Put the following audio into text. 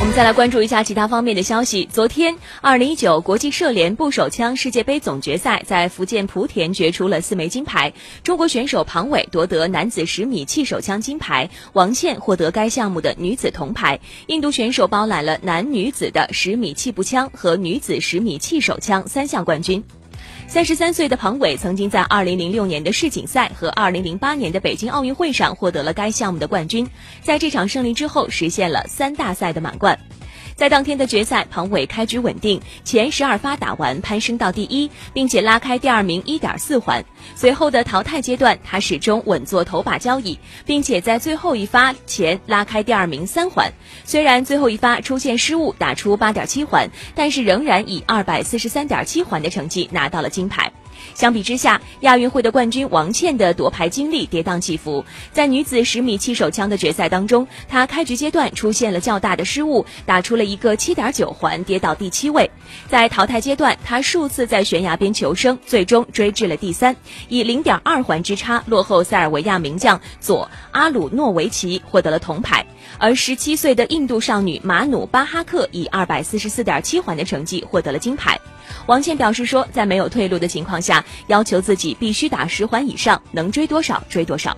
我们再来关注一下其他方面的消息。昨天，二零一九国际射联步手枪世界杯总决赛在福建莆田决出了四枚金牌。中国选手庞伟夺得男子十米气手枪金牌，王倩获得该项目的女子铜牌。印度选手包揽了男女子的十米气步枪和女子十米气手枪三项冠军。三十三岁的庞伟曾经在二零零六年的世锦赛和二零零八年的北京奥运会上获得了该项目的冠军，在这场胜利之后实现了三大赛的满贯。在当天的决赛，庞伟开局稳定，前十二发打完，攀升到第一，并且拉开第二名一点四环。随后的淘汰阶段，他始终稳坐头把交椅，并且在最后一发前拉开第二名三环。虽然最后一发出现失误，打出八点七环，但是仍然以二百四十三点七环的成绩拿到了金牌。相比之下，亚运会的冠军王倩的夺牌经历跌宕起伏。在女子十米气手枪的决赛当中，她开局阶段出现了较大的失误，打出了一个七点九环，跌到第七位。在淘汰阶段，她数次在悬崖边求生，最终追至了第三，以零点二环之差落后塞尔维亚名将佐阿鲁诺维奇，获得了铜牌。而十七岁的印度少女马努巴哈克以二百四十四点七环的成绩获得了金牌。王倩表示说，在没有退路的情况下，要求自己必须打十环以上，能追多少追多少。